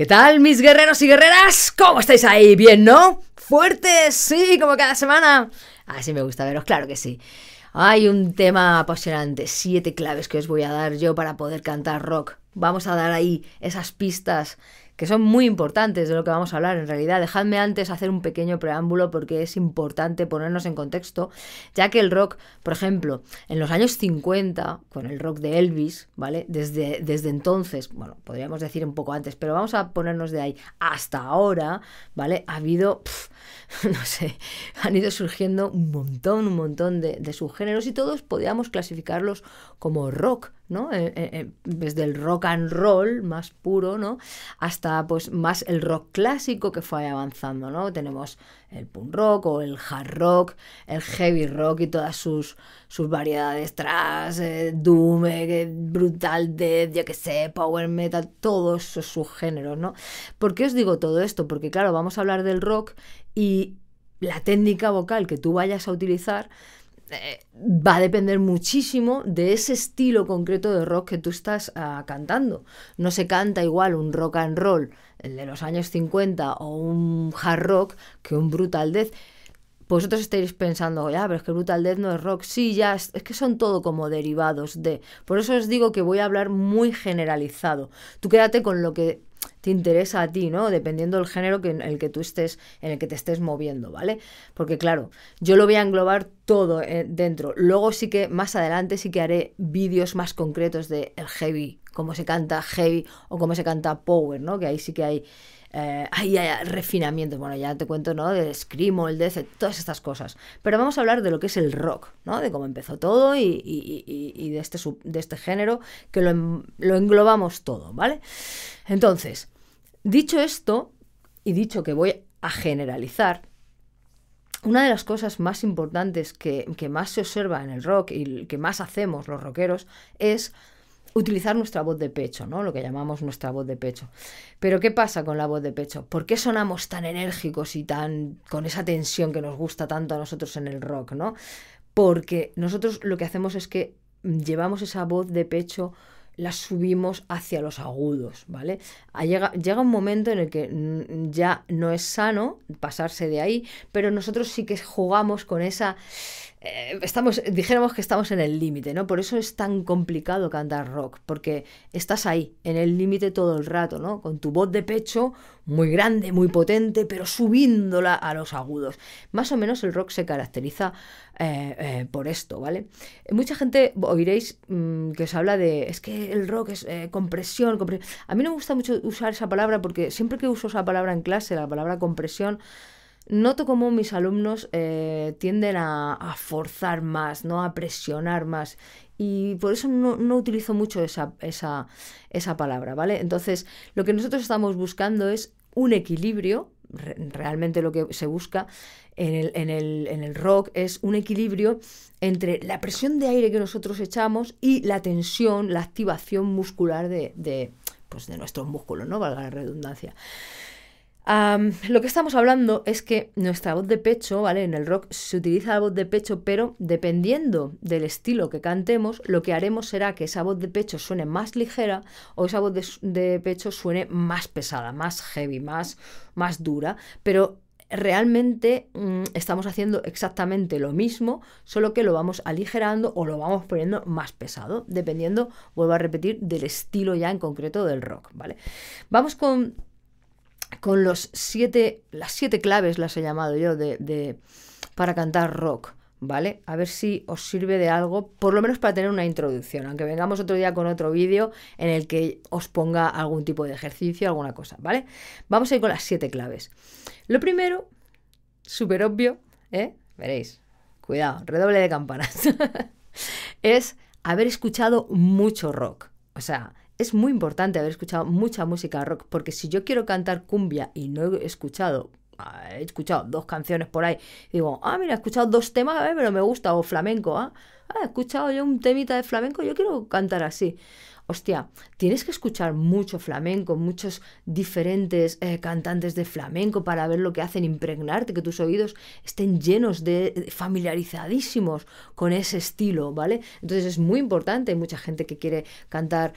¿Qué tal, mis guerreros y guerreras? ¿Cómo estáis ahí? ¿Bien, no? ¿Fuertes? Sí, como cada semana. Así me gusta veros, claro que sí. Hay un tema apasionante, siete claves que os voy a dar yo para poder cantar rock. Vamos a dar ahí esas pistas que son muy importantes de lo que vamos a hablar en realidad. Dejadme antes hacer un pequeño preámbulo porque es importante ponernos en contexto, ya que el rock, por ejemplo, en los años 50, con el rock de Elvis, ¿vale? Desde, desde entonces, bueno, podríamos decir un poco antes, pero vamos a ponernos de ahí hasta ahora, ¿vale? Ha habido, no sé, han ido surgiendo un montón, un montón de, de subgéneros y todos podríamos clasificarlos como rock, ¿no? Eh, eh, eh, desde el rock and roll más puro, ¿no? Hasta pues más el rock clásico que fue avanzando, ¿no? Tenemos el punk rock o el hard rock, el heavy rock y todas sus, sus variedades, thrash, doom, brutal death, yo que sé, power metal, todos esos subgéneros, ¿no? ¿Por qué os digo todo esto? Porque claro, vamos a hablar del rock y la técnica vocal que tú vayas a utilizar eh, va a depender muchísimo de ese estilo concreto de rock que tú estás uh, cantando. No se canta igual un rock and roll, el de los años 50, o un hard rock que un brutal death. Vosotros estaréis pensando, ya, pero es que Brutal Death no es rock. Sí, ya, es, que son todo como derivados de. Por eso os digo que voy a hablar muy generalizado. Tú quédate con lo que te interesa a ti, ¿no? Dependiendo del género en el que tú estés, en el que te estés moviendo, ¿vale? Porque claro, yo lo voy a englobar todo eh, dentro. Luego sí que más adelante sí que haré vídeos más concretos de el heavy, cómo se canta heavy o cómo se canta power, ¿no? Que ahí sí que hay eh, hay, refinamientos, bueno, ya te cuento, ¿no? Del screamo, el death, todas estas cosas. Pero vamos a hablar de lo que es el rock, ¿no? De cómo empezó todo y de, este, de este género, que lo, lo englobamos todo, ¿vale? Entonces, dicho esto, y dicho que voy a generalizar, una de las cosas más importantes que, que, más se observa en el rock y que más hacemos los rockeros es utilizar nuestra voz de pecho, ¿no? Lo que llamamos nuestra voz de pecho. Pero ¿qué pasa con la voz de pecho? ¿Por qué sonamos tan enérgicos y tan con esa tensión que nos gusta tanto a nosotros en el rock, ¿no? Porque nosotros lo que hacemos es que llevamos esa voz de pecho la subimos hacia los agudos, ¿vale? Llega, llega un momento en el que ya no es sano pasarse de ahí, pero nosotros sí que jugamos con esa eh, estamos, dijéramos que estamos en el límite, ¿no? Por eso es tan complicado cantar rock, porque estás ahí, en el límite todo el rato, ¿no? Con tu voz de pecho muy grande, muy potente, pero subiéndola a los agudos. Más o menos el rock se caracteriza eh, eh, por esto, ¿vale? Mucha gente oiréis mmm, que os habla de, es que el rock es compresión, compresión. A mí no me gusta mucho usar esa palabra porque siempre que uso esa palabra en clase, la palabra compresión, noto como mis alumnos eh, tienden a, forzar más, ¿no? a presionar más. Y por eso no, no utilizo mucho esa, esa, esa, palabra, ¿vale? Entonces, lo que nosotros estamos buscando es un equilibrio. Realmente lo que se busca en el, en, el, en el rock es un equilibrio entre la presión de aire que nosotros echamos y la tensión, la activación muscular de, de, pues de nuestros músculos, ¿no? Valga la redundancia. Lo que estamos hablando es que nuestra voz de pecho, ¿vale? En el rock se utiliza la voz de pecho, pero dependiendo del estilo que cantemos, lo que haremos será que esa voz de pecho suene más ligera o esa voz de, pecho suene más pesada, más heavy, más, más dura. Pero realmente mmm, estamos haciendo exactamente lo mismo, solo que lo vamos aligerando o lo vamos poniendo más pesado, dependiendo, vuelvo a repetir, del estilo ya en concreto del rock, ¿vale? Vamos con con los siete, las siete claves las he llamado yo de, para cantar rock, ¿vale? A ver si os sirve de algo, por lo menos para tener una introducción, aunque vengamos otro día con otro vídeo en el que os ponga algún tipo de ejercicio, alguna cosa, ¿vale? Vamos a ir con las siete claves. Lo primero, súper obvio, ¿eh? Veréis, cuidado, redoble de campanas, es haber escuchado mucho rock. O sea, es muy importante haber escuchado mucha música rock, porque si yo quiero cantar cumbia y no he escuchado, ah, he escuchado dos canciones por ahí, digo, ah, mira, he escuchado dos temas, eh, pero me gusta, o flamenco, ah, ah, he escuchado yo un temita de flamenco, yo quiero cantar así hostia, tienes que escuchar mucho flamenco, muchos diferentes eh, cantantes de flamenco para ver lo que hacen, impregnarte, que tus oídos estén llenos de, familiarizadísimos con ese estilo, ¿vale? Entonces es muy importante, hay mucha gente que quiere cantar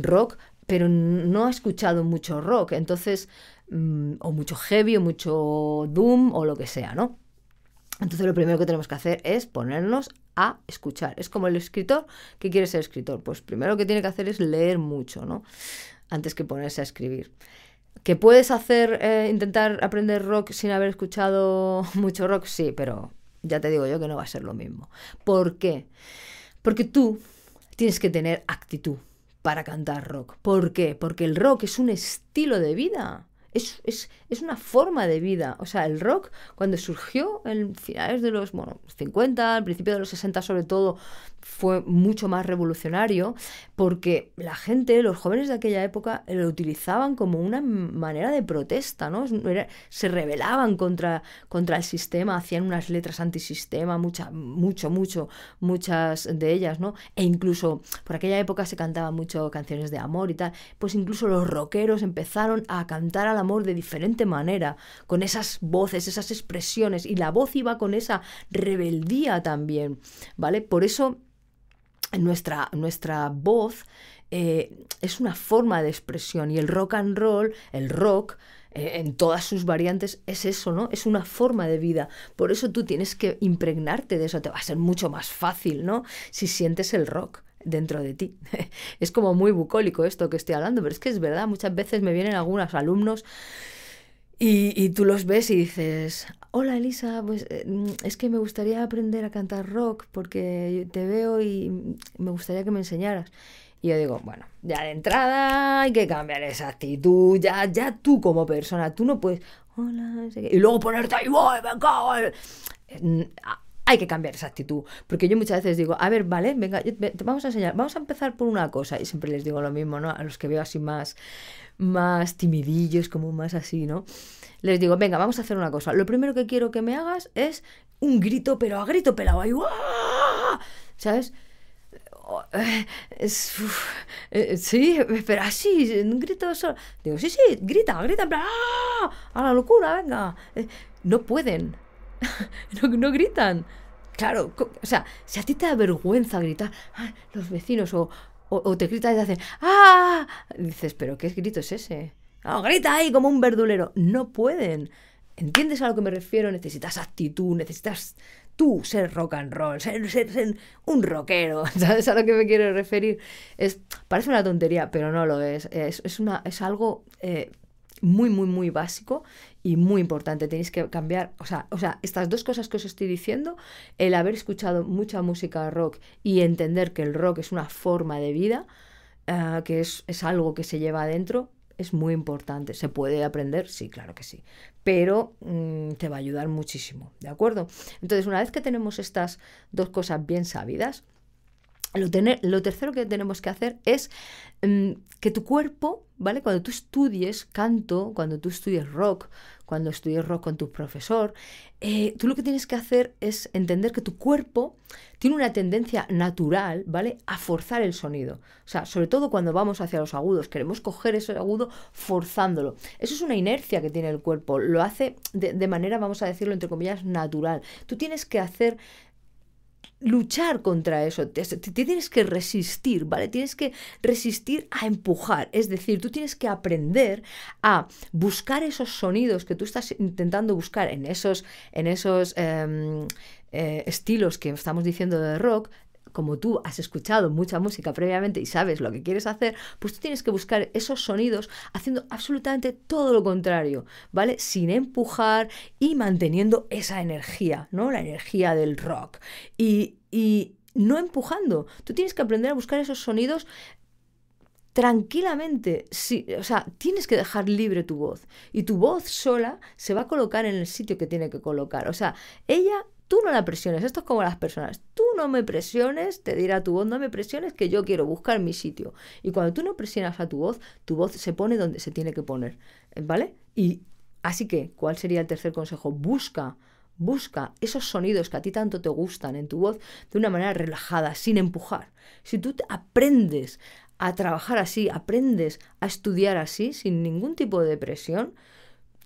rock, pero no ha escuchado mucho rock, entonces, mm, o mucho heavy, o mucho doom, o lo que sea, ¿no? Entonces lo primero que tenemos que hacer es ponernos a escuchar. Es como el escritor que quiere ser escritor. Pues primero que tiene que hacer es leer mucho, ¿no? Antes que ponerse a escribir. ¿Que puedes hacer, eh, intentar aprender rock sin haber escuchado mucho rock? Sí, pero ya te digo yo que no va a ser lo mismo. ¿Por qué? Porque tú tienes que tener actitud para cantar rock. ¿Por qué? Porque el rock es un estilo de vida. Es, es, es, una forma de vida. O sea, el rock, cuando surgió en finales de los bueno, 50, al principio de los 60 sobre todo, fue mucho más revolucionario porque la gente, los jóvenes de aquella época, lo utilizaban como una manera de protesta, ¿no? Se rebelaban contra, contra el sistema, hacían unas letras antisistema, mucha, mucho, mucho, muchas de ellas, ¿no? E incluso por aquella época se cantaban mucho canciones de amor y tal, pues incluso los rockeros empezaron a cantar al amor de diferente manera, con esas voces, esas expresiones, y la voz iba con esa rebeldía también, ¿vale? Por eso nuestra, nuestra voz eh, es una forma de expresión y el rock and roll, el rock, eh, en todas sus variantes, es eso, ¿no? Es una forma de vida. Por eso tú tienes que impregnarte de eso, te va a ser mucho más fácil, ¿no? Si sientes el rock dentro de ti. es como muy bucólico esto que estoy hablando, pero es que es verdad, muchas veces me vienen algunos alumnos y, y tú los ves y dices, hola Elisa, pues eh, mm, es que me gustaría aprender a cantar rock porque te veo y me gustaría que me enseñaras. Y yo digo, bueno, ya de entrada hay que cambiar esa actitud, ya, ya tú como persona, tú no puedes, hola, y luego ponerte ahí, voy, me Hay que cambiar esa actitud, porque yo muchas veces digo, a ver, vale, venga, te vamos a enseñar, vamos a empezar por una cosa, y siempre les digo lo mismo, ¿no? A los que veo así más, más timidillos, como más así, ¿no? les digo, venga, vamos a hacer una cosa. Lo primero que quiero que me hagas es un grito, pero a grito pelado. Ahí, ¿Sabes? Es, eh, sí, pero así, un grito solo. Digo, sí, sí, grita, grita, ¡ah! a la locura, venga. Eh, no pueden, no, gritan. Claro, o sea, si a ti te da vergüenza gritar, los vecinos o, o, te gritan y te hacen, ¡ah! Dices, pero ¿qué grito es ese? grita ahí como un verdulero. No pueden. ¿Entiendes a lo que me refiero? Necesitas actitud, necesitas tú ser rock and roll, ser, ser, un rockero. ¿Sabes a lo que me quiero referir? Es, parece una tontería, pero no lo es. Es, una, es algo eh, muy, muy, muy básico y muy importante. Tenéis que cambiar, o sea, o sea, estas dos cosas que os estoy diciendo, el haber escuchado mucha música rock y entender que el rock es una forma de vida, eh, que es, es algo que se lleva adentro, es muy importante. ¿Se puede aprender? Sí, claro que sí. Pero mm, te va a ayudar muchísimo, ¿de acuerdo? Entonces, una vez que tenemos estas dos cosas bien sabidas, lo, tener, lo tercero que tenemos que hacer es mm, que tu cuerpo, ¿vale? Cuando tú estudies canto, cuando tú estudies rock, cuando estudies rock con tu profesor, eh, tú lo que tienes que hacer es entender que tu cuerpo tiene una tendencia natural, ¿vale? A forzar el sonido. O sea, sobre todo cuando vamos hacia los agudos, queremos coger ese agudo forzándolo. Eso es una inercia que tiene el cuerpo, lo hace de, de manera, vamos a decirlo entre comillas, natural. Tú tienes que hacer luchar contra eso, te, tienes que resistir, ¿vale? Tienes que resistir a empujar, es decir, tú tienes que aprender a buscar esos sonidos que tú estás intentando buscar en esos, en esos em, eh, estilos que estamos diciendo de rock, como tú has escuchado mucha música previamente y sabes lo que quieres hacer, pues tú tienes que buscar esos sonidos haciendo absolutamente todo lo contrario, ¿vale? Sin empujar y manteniendo esa energía, ¿no? La energía del rock. Y, y no empujando. Tú tienes que aprender a buscar esos sonidos tranquilamente, sí, o sea, tienes que dejar libre tu voz y tu voz sola se va a colocar en el sitio que tiene que colocar. O sea, ella Tú no la presiones, esto es como las personas. No me presiones, te dirá tu voz, no me presiones que yo quiero buscar mi sitio. Y cuando tú no presionas a tu voz, tu voz se pone donde se tiene que poner, ¿vale? Y así que, ¿cuál sería el tercer consejo? Busca, busca esos sonidos que a ti tanto te gustan en tu voz de una manera relajada, sin empujar. Si tú aprendes a trabajar así, aprendes a estudiar así, sin ningún tipo de presión,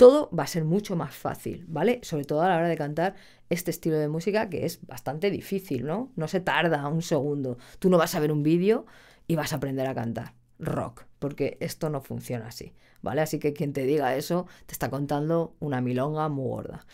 todo va a ser mucho más fácil, ¿vale? Sobre todo a la hora de cantar este estilo de música que es bastante difícil, ¿no? No se tarda un segundo. Tú no vas a ver un vídeo y vas a aprender a cantar. rock, porque esto no funciona así, ¿vale? Así que quien te diga eso te está contando una milonga muy gorda.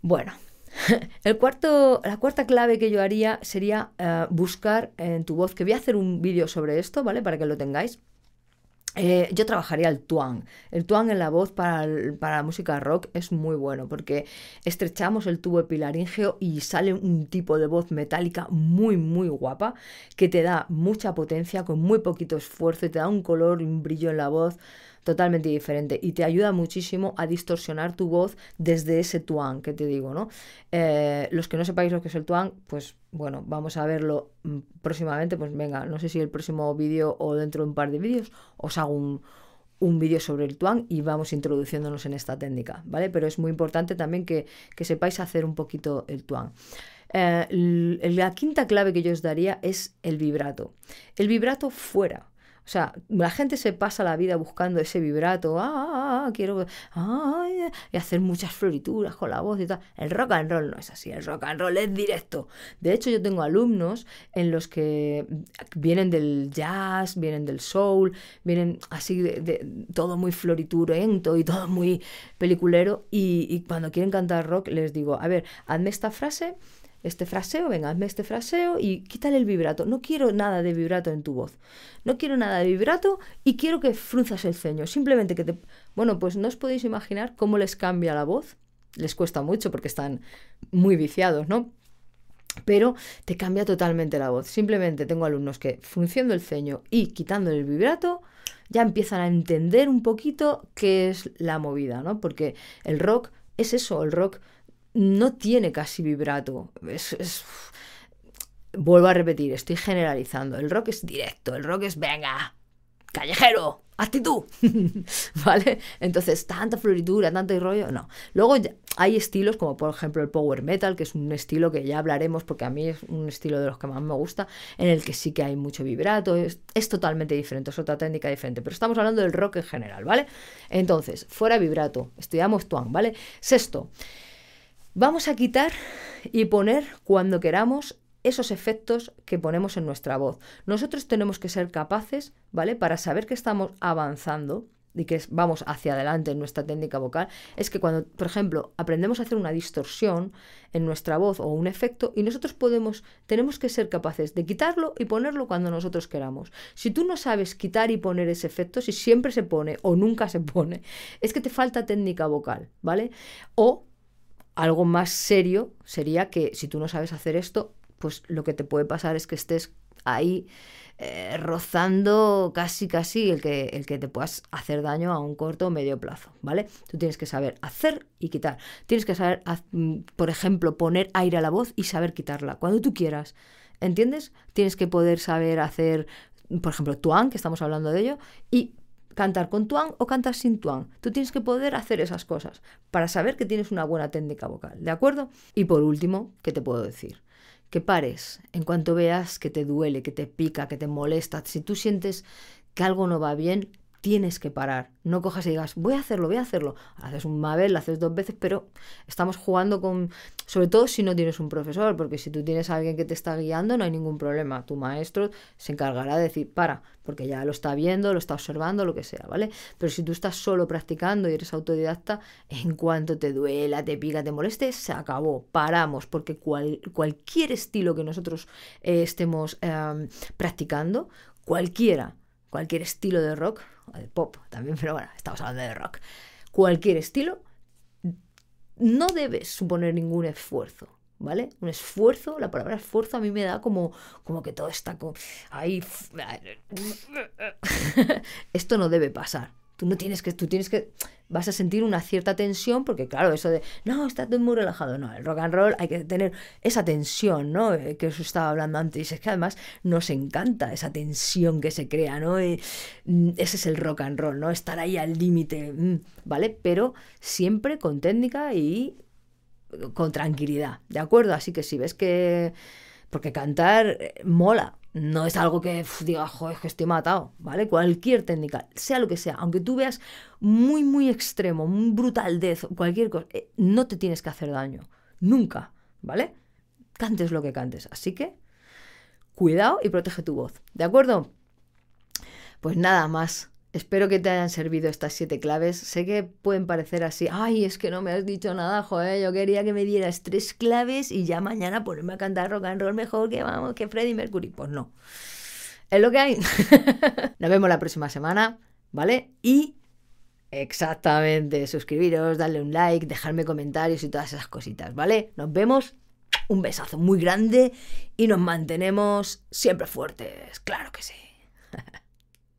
Bueno, el cuarto, la cuarta clave que yo haría sería eh, buscar en tu voz, que voy a hacer un vídeo sobre esto, ¿vale? Para que lo tengáis. Eh, yo trabajaría el twang. El twang en la voz para, para, la música rock es muy bueno porque estrechamos el tubo epilaríngeo y sale un tipo de voz metálica muy, muy guapa que te da mucha potencia con muy poquito esfuerzo y te da un color y un brillo en la voz totalmente diferente y te ayuda muchísimo a distorsionar tu voz desde ese tuang que te digo, ¿no? Eh, los que no sepáis lo que es el tuang, pues bueno, vamos a verlo mm, próximamente, pues venga, no sé si el próximo vídeo o dentro de un par de vídeos os hago un, un vídeo sobre el tuang y vamos introduciéndonos en esta técnica, ¿vale? Pero es muy importante también que, que sepáis hacer un poquito el tuang. Eh, la quinta clave que yo os daría es el vibrato. El vibrato fuera. O sea, la gente se pasa la vida buscando ese vibrato, ah, ah, ah quiero, y hacer muchas florituras con la voz y tal. El rock and roll no es así, el rock and roll es directo. De hecho, yo tengo alumnos en los que vienen del jazz, vienen del soul, vienen así de, todo muy floriturento y todo muy peliculero. Y, y cuando quieren cantar rock, les digo, a ver, hazme esta frase este fraseo, venga, hazme este fraseo y quítale el vibrato. No quiero nada de vibrato en tu voz. No quiero nada de vibrato y quiero que frunzas el ceño. Simplemente que te... Bueno, pues no os podéis imaginar cómo les cambia la voz. Les cuesta mucho porque están muy viciados, ¿no? Pero te cambia totalmente la voz. Simplemente tengo alumnos que frunciendo el ceño y quitando el vibrato ya empiezan a entender un poquito qué es la movida, ¿no? Porque el rock es eso, el rock no tiene casi vibrato. Es, Vuelvo a repetir, estoy generalizando. El rock es directo, el rock es venga, callejero, actitud. ¿Vale? Entonces, tanta floritura, tanto rollo, no. Luego hay estilos como por ejemplo el power metal, que es un estilo que ya hablaremos porque a mí es un estilo de los que más me gusta, en el que sí que hay mucho vibrato, es, es totalmente diferente, es otra técnica diferente, pero estamos hablando del rock en general, ¿vale? Entonces, fuera vibrato, estudiamos tuang, ¿vale? Sexto, Vamos a quitar y poner cuando queramos esos efectos que ponemos en nuestra voz. Nosotros tenemos que ser capaces, ¿vale? Para saber que estamos avanzando y que vamos hacia adelante en nuestra técnica vocal, es que cuando, por ejemplo, aprendemos a hacer una distorsión en nuestra voz o un efecto y nosotros podemos, tenemos que ser capaces de quitarlo y ponerlo cuando nosotros queramos. Si tú no sabes quitar y poner ese efecto, si siempre se pone o nunca se pone, es que te falta técnica vocal, ¿vale? O algo más serio sería que si tú no sabes hacer esto, pues lo que te puede pasar es que estés ahí eh, rozando casi casi el que, el que te puedas hacer daño a un corto o medio plazo, ¿vale? Tú tienes que saber hacer y quitar. Tienes que saber, mm, por ejemplo, poner aire a la voz y saber quitarla cuando tú quieras. ¿Entiendes? Tienes que poder saber hacer, por ejemplo, tuan, que estamos hablando de ello, y cantar con tuang o cantar sin tuang. Tú tienes que poder hacer esas cosas para saber que tienes una buena técnica vocal, ¿de acuerdo? Y por último, ¿qué te puedo decir? Que pares en cuanto veas que te duele, que te pica, que te molesta. Si tú sientes que algo no va bien, tienes que parar. No cojas y digas, voy a hacerlo, voy a hacerlo. Haces un Mabel, lo haces dos veces, pero estamos jugando con. Sobre todo si no tienes un profesor, porque si tú tienes a alguien que te está guiando, no hay ningún problema. Tu maestro se encargará de decir, para, porque ya lo está viendo, lo está observando, lo que sea, ¿vale? Pero si tú estás solo practicando y eres autodidacta, en cuanto te duela, te pica, te moleste, se acabó. Paramos, porque cualquier estilo que nosotros eh, estemos em, practicando, cualquiera, cualquier estilo de rock, de pop también, pero bueno, estamos hablando de rock. Cualquier estilo no debe suponer ningún esfuerzo, ¿vale? Un esfuerzo, la palabra esfuerzo a mí me da como, como que todo está ahí. Esto no debe pasar. Tú no tienes que, tú tienes que, vas a sentir una cierta tensión, porque claro, eso de, no, estás muy relajado, no, el rock and roll hay que tener esa tensión, ¿no? Eh, que os estaba hablando antes, es que además nos encanta esa tensión que se crea, ¿no? Mm, ese es el rock and roll, ¿no? Estar ahí al límite, mm, ¿vale? Pero siempre con técnica y con tranquilidad, ¿de acuerdo? Así que si ves que, porque cantar eh, mola, no es algo que diga, joder, que estoy matado, ¿vale? Cualquier técnica, sea lo que sea, aunque tú veas muy, muy extremo, brutal death, cualquier cosa, eh, no te tienes que hacer daño, nunca, ¿vale? Cantes lo que cantes, así que cuidado y protege tu voz, ¿de acuerdo? Pues nada más. Espero que te hayan servido estas siete claves. Sé que pueden parecer así. Ay, es que no me has dicho nada, joder. Yo quería que me dieras tres claves y ya mañana ponerme a cantar rock and roll mejor que vamos, que Freddie Mercury. Pues no. Es lo que hay. Nos vemos la próxima semana, ¿vale? Y exactamente, suscribiros, darle un like, dejarme comentarios y todas esas cositas, ¿vale? Nos vemos. Un besazo muy grande y nos mantenemos siempre fuertes. Claro que sí.